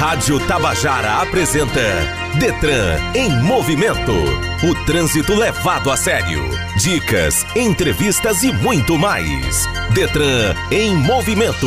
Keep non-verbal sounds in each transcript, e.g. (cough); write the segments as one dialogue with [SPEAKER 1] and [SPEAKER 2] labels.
[SPEAKER 1] Rádio Tabajara apresenta Detran em movimento. O trânsito levado a sério. Dicas, entrevistas e muito mais. Detran em movimento.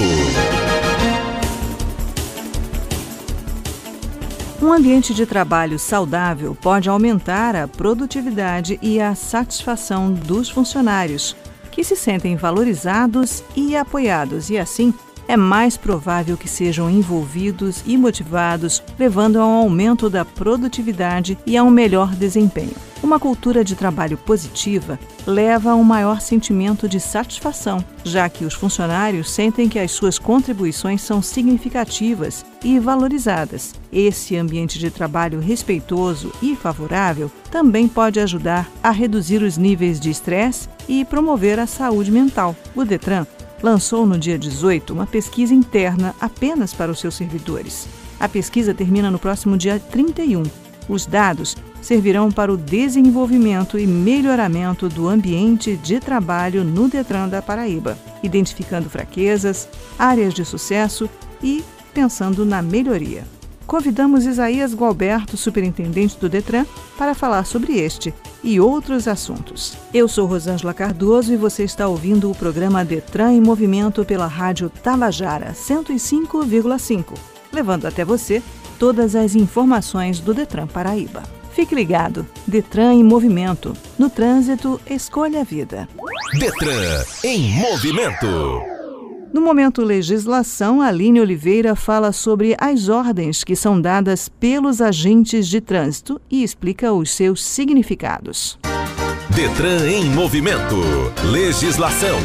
[SPEAKER 2] Um ambiente de trabalho saudável pode aumentar a produtividade e a satisfação dos funcionários, que se sentem valorizados e apoiados e, assim, é mais provável que sejam envolvidos e motivados, levando a um aumento da produtividade e a um melhor desempenho. Uma cultura de trabalho positiva leva a um maior sentimento de satisfação, já que os funcionários sentem que as suas contribuições são significativas e valorizadas. Esse ambiente de trabalho respeitoso e favorável também pode ajudar a reduzir os níveis de estresse e promover a saúde mental. O Detran lançou no dia 18 uma pesquisa interna apenas para os seus servidores. A pesquisa termina no próximo dia 31. Os dados servirão para o desenvolvimento e melhoramento do ambiente de trabalho no Detran da Paraíba, identificando fraquezas, áreas de sucesso e pensando na melhoria. Convidamos Isaías Gualberto, superintendente do Detran, para falar sobre este e outros assuntos. Eu sou Rosângela Cardoso e você está ouvindo o programa Detran em Movimento pela Rádio Tabajara 105,5, levando até você todas as informações do Detran Paraíba. Fique ligado. Detran em movimento. No trânsito, escolha a vida.
[SPEAKER 1] Detran em movimento.
[SPEAKER 2] No momento legislação, Aline Oliveira fala sobre as ordens que são dadas pelos agentes de trânsito e explica os seus significados.
[SPEAKER 1] Detran em movimento. Legislação.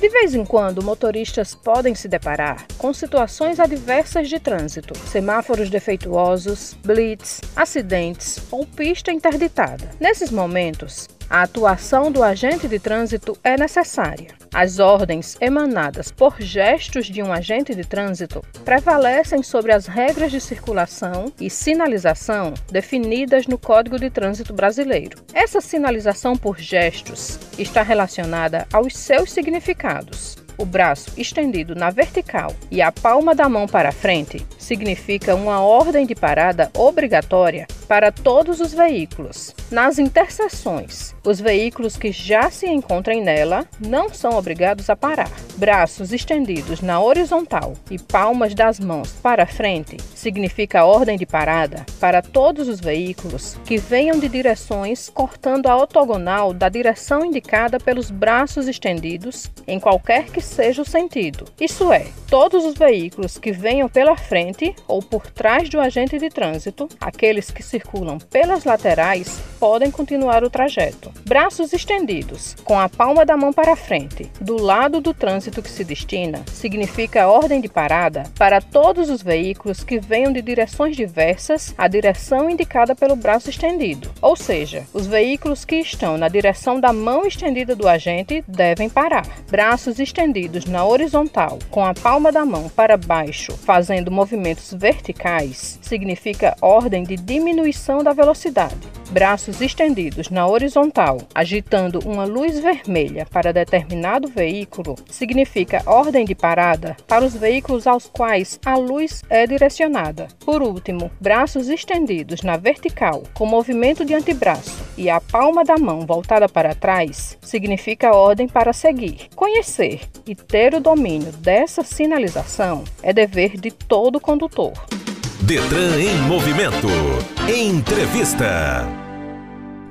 [SPEAKER 3] De vez em quando, motoristas podem se deparar com situações adversas de trânsito, semáforos defeituosos, blitz, acidentes ou pista interditada. Nesses momentos, a atuação do agente de trânsito é necessária. As ordens emanadas por gestos de um agente de trânsito prevalecem sobre as regras de circulação e sinalização definidas no Código de Trânsito Brasileiro. Essa sinalização por gestos está relacionada aos seus significados o braço estendido na vertical e a palma da mão para frente significa uma ordem de parada obrigatória para todos os veículos. Nas interseções, os veículos que já se encontrem nela não são obrigados a parar. Braços estendidos na horizontal e palmas das mãos para frente significa ordem de parada para todos os veículos que venham de direções cortando a ortogonal da direção indicada pelos braços estendidos em qualquer que seja o sentido. Isso é, todos os veículos que venham pela frente ou por trás do agente de trânsito, aqueles que circulam pelas laterais, podem continuar o trajeto. Braços estendidos, com a palma da mão para frente, do lado do trânsito que se destina, significa ordem de parada para todos os veículos que venham de direções diversas à direção indicada pelo braço estendido. Ou seja, os veículos que estão na direção da mão estendida do agente devem parar. Braços estendidos na horizontal com a palma da mão para baixo, fazendo movimentos verticais, significa ordem de diminuição da velocidade. Braços estendidos na horizontal, agitando uma luz vermelha para determinado veículo, significa ordem de parada para os veículos aos quais a luz é direcionada. Por último, braços estendidos na vertical, com movimento de antebraço e a palma da mão voltada para trás, significa ordem para seguir. Conhecer e ter o domínio dessa sinalização é dever de todo condutor.
[SPEAKER 1] Detran em movimento. Entrevista.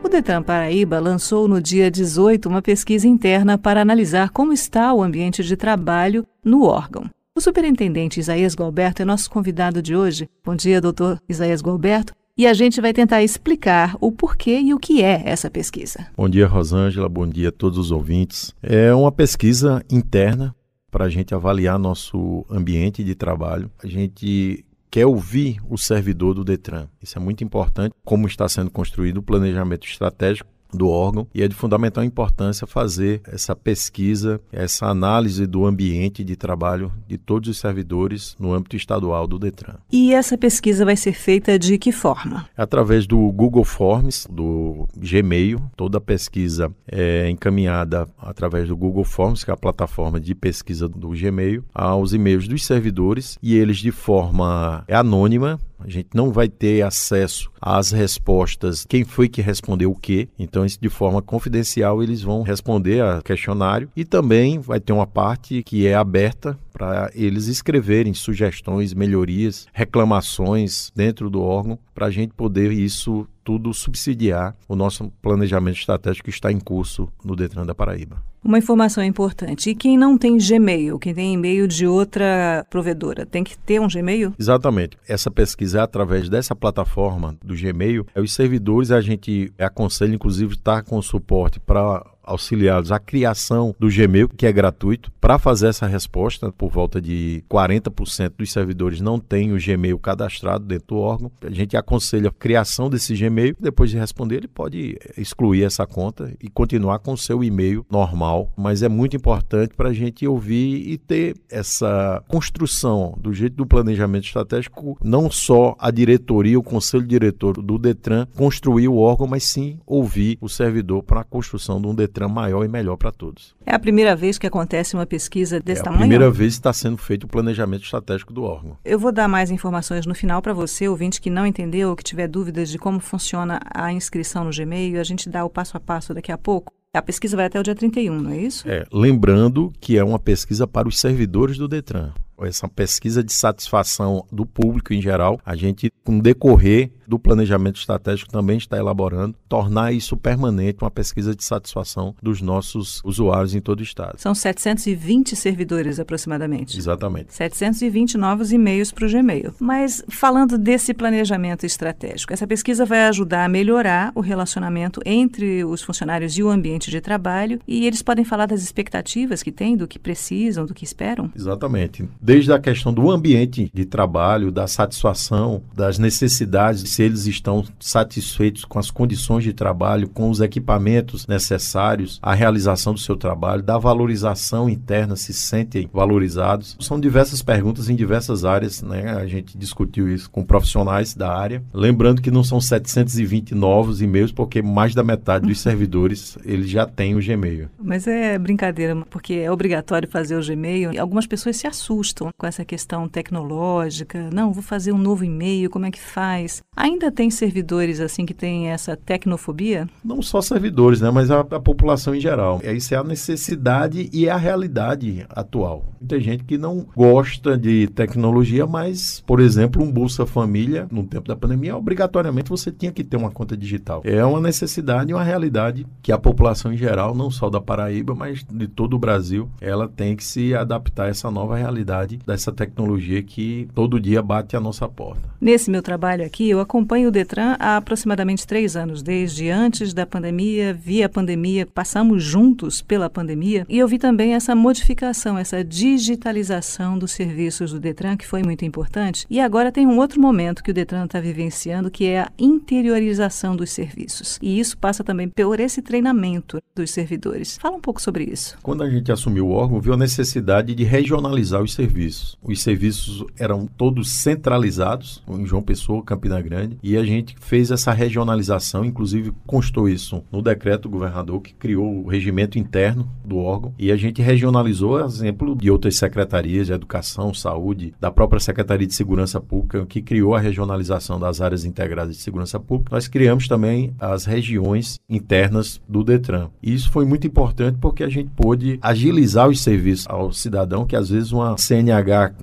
[SPEAKER 2] O Detran Paraíba lançou no dia 18 uma pesquisa interna para analisar como está o ambiente de trabalho no órgão. O superintendente Isaías Galberto é nosso convidado de hoje. Bom dia, doutor Isaías Galberto e a gente vai tentar explicar o porquê e o que é essa pesquisa.
[SPEAKER 4] Bom dia, Rosângela. Bom dia a todos os ouvintes. É uma pesquisa interna para a gente avaliar nosso ambiente de trabalho. A gente quer ouvir o servidor do Detran. Isso é muito importante, como está sendo construído o planejamento estratégico do órgão e é de fundamental importância fazer essa pesquisa, essa análise do ambiente de trabalho de todos os servidores no âmbito estadual do Detran.
[SPEAKER 2] E essa pesquisa vai ser feita de que forma?
[SPEAKER 4] Através do Google Forms, do Gmail, toda a pesquisa é encaminhada através do Google Forms, que é a plataforma de pesquisa do Gmail, aos e-mails dos servidores e eles de forma anônima a gente não vai ter acesso às respostas, quem foi que respondeu o quê. Então, isso de forma confidencial, eles vão responder a questionário. E também vai ter uma parte que é aberta para eles escreverem sugestões, melhorias, reclamações dentro do órgão, para a gente poder isso tudo subsidiar o nosso planejamento estratégico que está em curso no Detran da Paraíba.
[SPEAKER 2] Uma informação importante. E quem não tem Gmail, quem tem e-mail de outra provedora, tem que ter um Gmail?
[SPEAKER 4] Exatamente. Essa pesquisa é através dessa plataforma do Gmail. É os servidores a gente aconselha, inclusive, estar com suporte para auxiliados a criação do Gmail, que é gratuito, para fazer essa resposta. Por volta de 40% dos servidores não têm o Gmail cadastrado dentro do órgão. A gente aconselha a criação desse Gmail. Depois de responder, ele pode excluir essa conta e continuar com o seu e-mail normal. Mas é muito importante para a gente ouvir e ter essa construção do jeito do planejamento estratégico, não só a diretoria, o conselho diretor do Detran construir o órgão, mas sim ouvir o servidor para a construção de um Detran maior e melhor para todos.
[SPEAKER 2] É a primeira vez que acontece uma pesquisa desse
[SPEAKER 4] é
[SPEAKER 2] tamanho?
[SPEAKER 4] É a primeira vez que está sendo feito o planejamento estratégico do órgão.
[SPEAKER 2] Eu vou dar mais informações no final para você, ouvinte que não entendeu ou que tiver dúvidas de como funciona a inscrição no Gmail. A gente dá o passo a passo daqui a pouco. A pesquisa vai até o dia 31, não é isso?
[SPEAKER 4] É, lembrando que é uma pesquisa para os servidores do Detran. Essa pesquisa de satisfação do público em geral, a gente, com decorrer do planejamento estratégico também está elaborando, tornar isso permanente, uma pesquisa de satisfação dos nossos usuários em todo o estado.
[SPEAKER 2] São 720 servidores aproximadamente.
[SPEAKER 4] Exatamente.
[SPEAKER 2] 720 novos e-mails para o Gmail. Mas falando desse planejamento estratégico, essa pesquisa vai ajudar a melhorar o relacionamento entre os funcionários e o ambiente de trabalho e eles podem falar das expectativas que têm, do que precisam, do que esperam?
[SPEAKER 4] Exatamente. Desde a questão do ambiente de trabalho, da satisfação, das necessidades se eles estão satisfeitos com as condições de trabalho, com os equipamentos necessários à realização do seu trabalho, da valorização interna, se sentem valorizados. São diversas perguntas em diversas áreas, né? A gente discutiu isso com profissionais da área. Lembrando que não são 720 novos e-mails, porque mais da metade dos (laughs) servidores eles já têm o Gmail.
[SPEAKER 2] Mas é brincadeira, porque é obrigatório fazer o Gmail. E algumas pessoas se assustam com essa questão tecnológica. Não, vou fazer um novo e-mail, como é que faz? Ainda tem servidores assim que têm essa tecnofobia?
[SPEAKER 4] Não só servidores, né, mas a, a população em geral. Isso é a necessidade e é a realidade atual. Tem gente que não gosta de tecnologia, mas, por exemplo, um Bolsa Família, no tempo da pandemia, obrigatoriamente você tinha que ter uma conta digital. É uma necessidade e uma realidade que a população em geral, não só da Paraíba, mas de todo o Brasil, ela tem que se adaptar a essa nova realidade dessa tecnologia que todo dia bate a nossa porta.
[SPEAKER 2] Nesse meu trabalho aqui, eu acompanho o Detran há aproximadamente três anos, desde antes da pandemia, via a pandemia, passamos juntos pela pandemia, e eu vi também essa modificação, essa digitalização dos serviços do Detran, que foi muito importante. E agora tem um outro momento que o Detran está vivenciando, que é a interiorização dos serviços. E isso passa também por esse treinamento dos servidores. Fala um pouco sobre isso.
[SPEAKER 4] Quando a gente assumiu o órgão, viu a necessidade de regionalizar os serviços. Os serviços eram todos centralizados em João Pessoa, Campina Grande, e a gente fez essa regionalização, inclusive constou isso no decreto do governador que criou o regimento interno do órgão, e a gente regionalizou, exemplo de outras secretarias de educação, saúde, da própria Secretaria de Segurança Pública, que criou a regionalização das áreas integradas de segurança pública. Nós criamos também as regiões internas do Detran. E isso foi muito importante porque a gente pôde agilizar os serviços ao cidadão, que às vezes uma CNH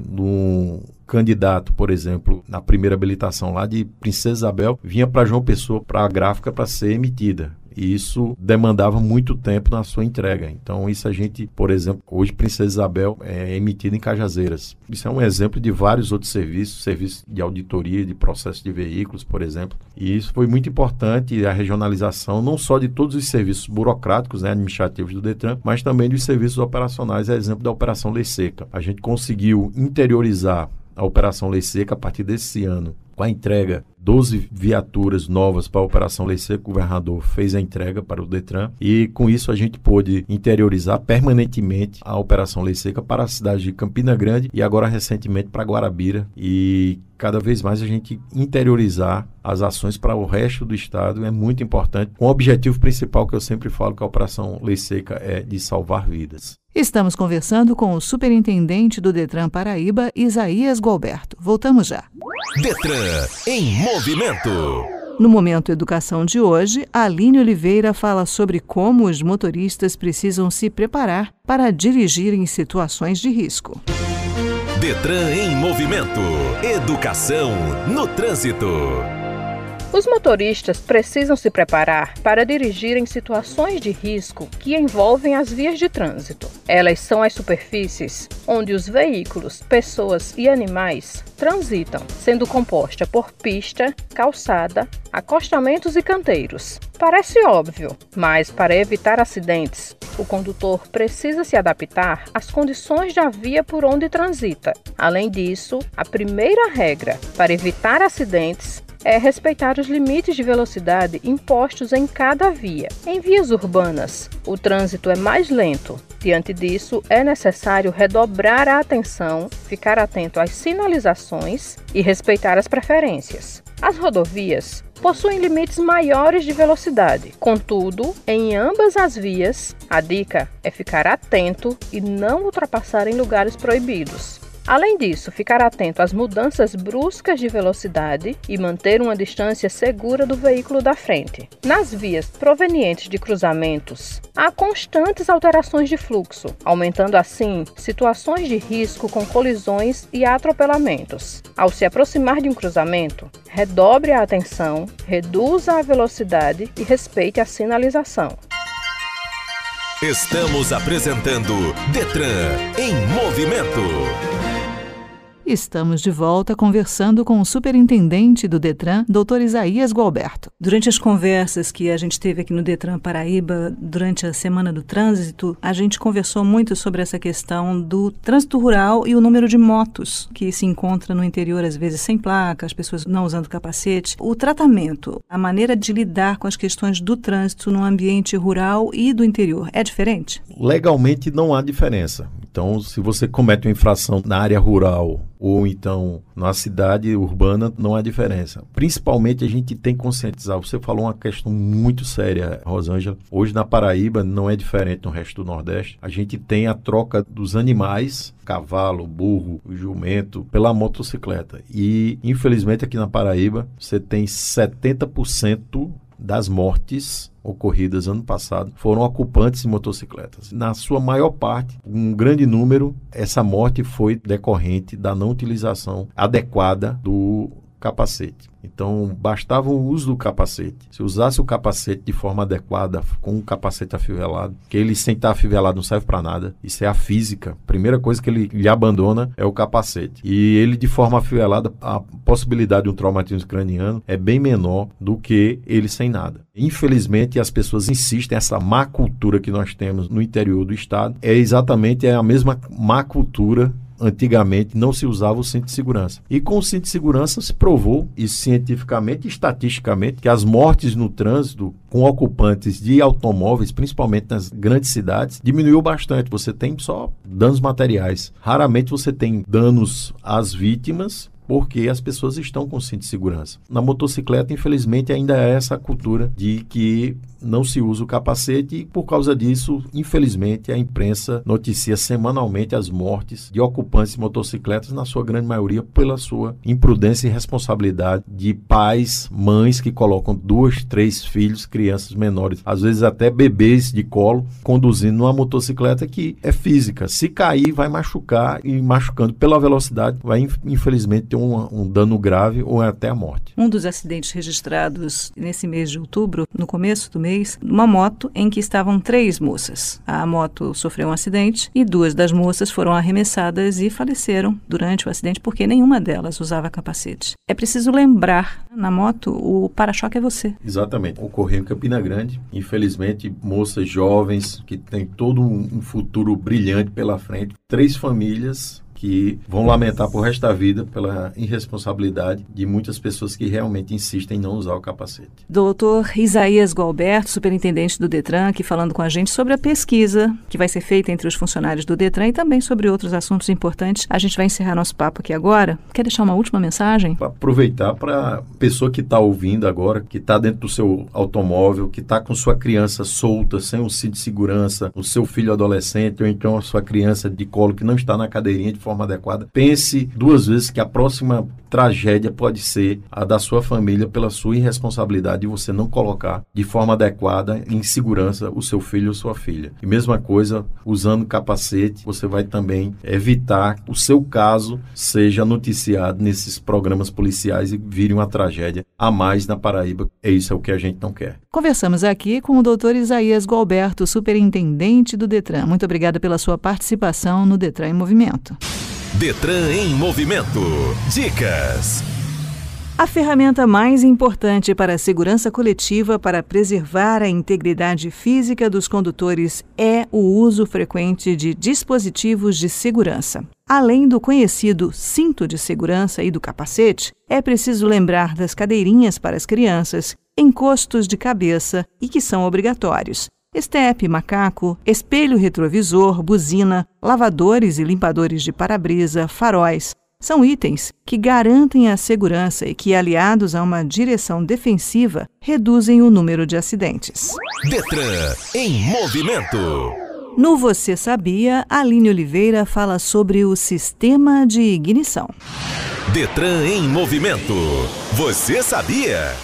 [SPEAKER 4] candidato, por exemplo, na primeira habilitação lá de Princesa Isabel, vinha para João Pessoa para a gráfica para ser emitida. E isso demandava muito tempo na sua entrega. Então, isso a gente, por exemplo, hoje Princesa Isabel é emitida em Cajazeiras. Isso é um exemplo de vários outros serviços, serviços de auditoria, de processo de veículos, por exemplo. E isso foi muito importante, a regionalização, não só de todos os serviços burocráticos, né, administrativos do Detran, mas também dos serviços operacionais, é exemplo da Operação Lei Seca. A gente conseguiu interiorizar a Operação Lei Seca a partir desse ano com a entrega 12 viaturas novas para a Operação Lei Seca, o governador fez a entrega para o Detran e com isso a gente pôde interiorizar permanentemente a Operação Lei Seca para a cidade de Campina Grande e agora recentemente para Guarabira e cada vez mais a gente interiorizar as ações para o resto do estado é muito importante, com o objetivo principal que eu sempre falo que a Operação Lei Seca é de salvar vidas.
[SPEAKER 2] Estamos conversando com o superintendente do Detran Paraíba, Isaías Gualberto. Voltamos já.
[SPEAKER 1] Detran em movimento.
[SPEAKER 2] No Momento Educação de hoje, Aline Oliveira fala sobre como os motoristas precisam se preparar para dirigir em situações de risco.
[SPEAKER 1] Detran em movimento. Educação no trânsito.
[SPEAKER 3] Os motoristas precisam se preparar para dirigir em situações de risco que envolvem as vias de trânsito. Elas são as superfícies onde os veículos, pessoas e animais transitam, sendo composta por pista, calçada, acostamentos e canteiros. Parece óbvio, mas para evitar acidentes, o condutor precisa se adaptar às condições da via por onde transita. Além disso, a primeira regra para evitar acidentes é respeitar os limites de velocidade impostos em cada via. Em vias urbanas, o trânsito é mais lento. Diante disso, é necessário redobrar a atenção, ficar atento às sinalizações e respeitar as preferências. As rodovias possuem limites maiores de velocidade. Contudo, em ambas as vias, a dica é ficar atento e não ultrapassar em lugares proibidos. Além disso, ficar atento às mudanças bruscas de velocidade e manter uma distância segura do veículo da frente. Nas vias provenientes de cruzamentos, há constantes alterações de fluxo, aumentando assim situações de risco com colisões e atropelamentos. Ao se aproximar de um cruzamento, redobre a atenção, reduza a velocidade e respeite a sinalização.
[SPEAKER 1] Estamos apresentando Detran em movimento.
[SPEAKER 2] Estamos de volta conversando com o superintendente do Detran, Dr. Isaías Gualberto. Durante as conversas que a gente teve aqui no Detran Paraíba, durante a Semana do Trânsito, a gente conversou muito sobre essa questão do trânsito rural e o número de motos que se encontra no interior, às vezes sem placa, as pessoas não usando capacete. O tratamento, a maneira de lidar com as questões do trânsito no ambiente rural e do interior é diferente?
[SPEAKER 4] Legalmente não há diferença. Então, se você comete uma infração na área rural ou então na cidade urbana, não há diferença. Principalmente a gente tem que conscientizar. Você falou uma questão muito séria, Rosângela. Hoje na Paraíba não é diferente no resto do Nordeste. A gente tem a troca dos animais, cavalo, burro, jumento, pela motocicleta. E infelizmente aqui na Paraíba você tem 70% das mortes ocorridas ano passado foram ocupantes de motocicletas. Na sua maior parte, um grande número, essa morte foi decorrente da não utilização adequada do capacete. Então, bastava o uso do capacete. Se usasse o capacete de forma adequada, com o capacete afivelado, que ele sem estar afivelado não serve para nada. Isso é a física. A primeira coisa que ele lhe abandona é o capacete. E ele de forma afivelada, a possibilidade de um traumatismo craniano é bem menor do que ele sem nada. Infelizmente, as pessoas insistem, essa má cultura que nós temos no interior do estado é exatamente a mesma má cultura antigamente não se usava o cinto de segurança. E com o cinto de segurança se provou, e cientificamente estatisticamente, que as mortes no trânsito com ocupantes de automóveis, principalmente nas grandes cidades, diminuiu bastante. Você tem só danos materiais. Raramente você tem danos às vítimas porque as pessoas estão com cinto de segurança. Na motocicleta, infelizmente, ainda é essa cultura de que não se usa o capacete e por causa disso, infelizmente, a imprensa noticia semanalmente as mortes de ocupantes de motocicletas, na sua grande maioria pela sua imprudência e responsabilidade de pais, mães que colocam duas, três filhos, crianças menores, às vezes até bebês de colo, conduzindo uma motocicleta que é física. Se cair, vai machucar e machucando pela velocidade, vai infelizmente ter um, um dano grave ou até a morte.
[SPEAKER 2] Um dos acidentes registrados nesse mês de outubro, no começo do mês, uma moto em que estavam três moças. A moto sofreu um acidente e duas das moças foram arremessadas e faleceram durante o acidente porque nenhuma delas usava capacete. É preciso lembrar, na moto, o para-choque é você.
[SPEAKER 4] Exatamente. Ocorreu em Campina Grande. Infelizmente, moças jovens que têm todo um futuro brilhante pela frente. Três famílias que vão lamentar por resto da vida pela irresponsabilidade de muitas pessoas que realmente insistem em não usar o capacete.
[SPEAKER 2] Doutor Isaías Gualberto, superintendente do Detran, aqui falando com a gente sobre a pesquisa que vai ser feita entre os funcionários do Detran e também sobre outros assuntos importantes. A gente vai encerrar nosso papo aqui agora. Quer deixar uma última mensagem?
[SPEAKER 4] Pra aproveitar para a pessoa que está ouvindo agora, que está dentro do seu automóvel, que está com sua criança solta, sem um cinto de segurança, o seu filho adolescente ou então a sua criança de colo que não está na cadeirinha de forma adequada, pense duas vezes que a próxima tragédia pode ser a da sua família pela sua irresponsabilidade de você não colocar de forma adequada em segurança o seu filho ou sua filha. E mesma coisa, usando capacete, você vai também evitar o seu caso seja noticiado nesses programas policiais e vire uma tragédia a mais na Paraíba. É isso é o que a gente não quer.
[SPEAKER 2] Conversamos aqui com o Dr. Isaías Gualberto, superintendente do Detran. Muito obrigada pela sua participação no Detran em Movimento.
[SPEAKER 1] Detran em movimento. Dicas.
[SPEAKER 2] A ferramenta mais importante para a segurança coletiva para preservar a integridade física dos condutores é o uso frequente de dispositivos de segurança. Além do conhecido cinto de segurança e do capacete, é preciso lembrar das cadeirinhas para as crianças, encostos de cabeça e que são obrigatórios, estepe, macaco, espelho retrovisor, buzina, lavadores e limpadores de para-brisa, faróis. São itens que garantem a segurança e que, aliados a uma direção defensiva, reduzem o número de acidentes.
[SPEAKER 1] Detran em movimento.
[SPEAKER 2] No Você Sabia, Aline Oliveira fala sobre o sistema de ignição.
[SPEAKER 1] Detran em movimento. Você sabia?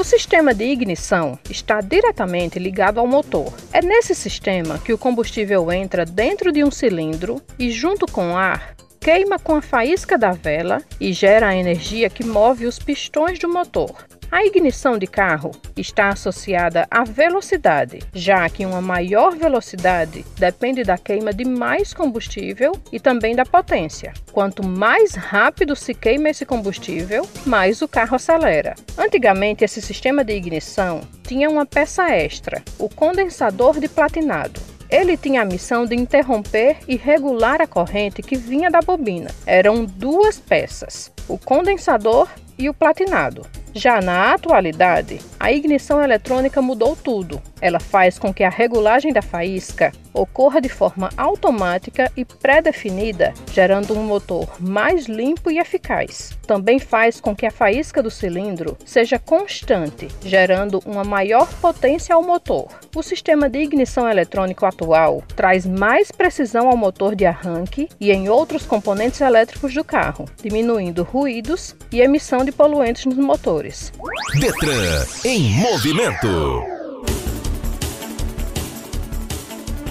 [SPEAKER 3] O sistema de ignição está diretamente ligado ao motor. É nesse sistema que o combustível entra dentro de um cilindro e, junto com o ar, queima com a faísca da vela e gera a energia que move os pistões do motor. A ignição de carro está associada à velocidade, já que uma maior velocidade depende da queima de mais combustível e também da potência. Quanto mais rápido se queima esse combustível, mais o carro acelera. Antigamente, esse sistema de ignição tinha uma peça extra, o condensador de platinado. Ele tinha a missão de interromper e regular a corrente que vinha da bobina. Eram duas peças, o condensador e o platinado. Já na atualidade, a ignição eletrônica mudou tudo. Ela faz com que a regulagem da faísca ocorra de forma automática e pré-definida, gerando um motor mais limpo e eficaz. Também faz com que a faísca do cilindro seja constante, gerando uma maior potência ao motor. O sistema de ignição eletrônico atual traz mais precisão ao motor de arranque e em outros componentes elétricos do carro, diminuindo ruídos e emissão de poluentes nos motores.
[SPEAKER 1] Detran em movimento.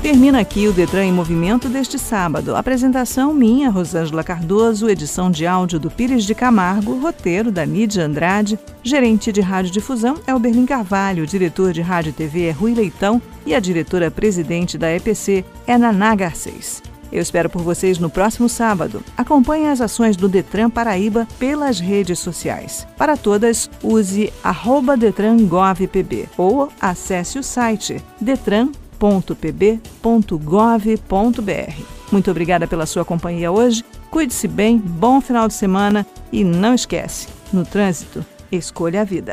[SPEAKER 2] Termina aqui o Detran em Movimento deste sábado. Apresentação minha, Rosângela Cardoso, edição de áudio do Pires de Camargo, roteiro da Nídia Andrade, gerente de radiodifusão é o Berlim Carvalho, diretor de rádio e TV é Rui Leitão e a diretora-presidente da EPC é Naná Garcês. Eu espero por vocês no próximo sábado. Acompanhe as ações do Detran Paraíba pelas redes sociais. Para todas, use DetranGovPB ou acesse o site detran.pb.gov.br. Muito obrigada pela sua companhia hoje. Cuide-se bem, bom final de semana e não esquece, no trânsito, escolha a vida.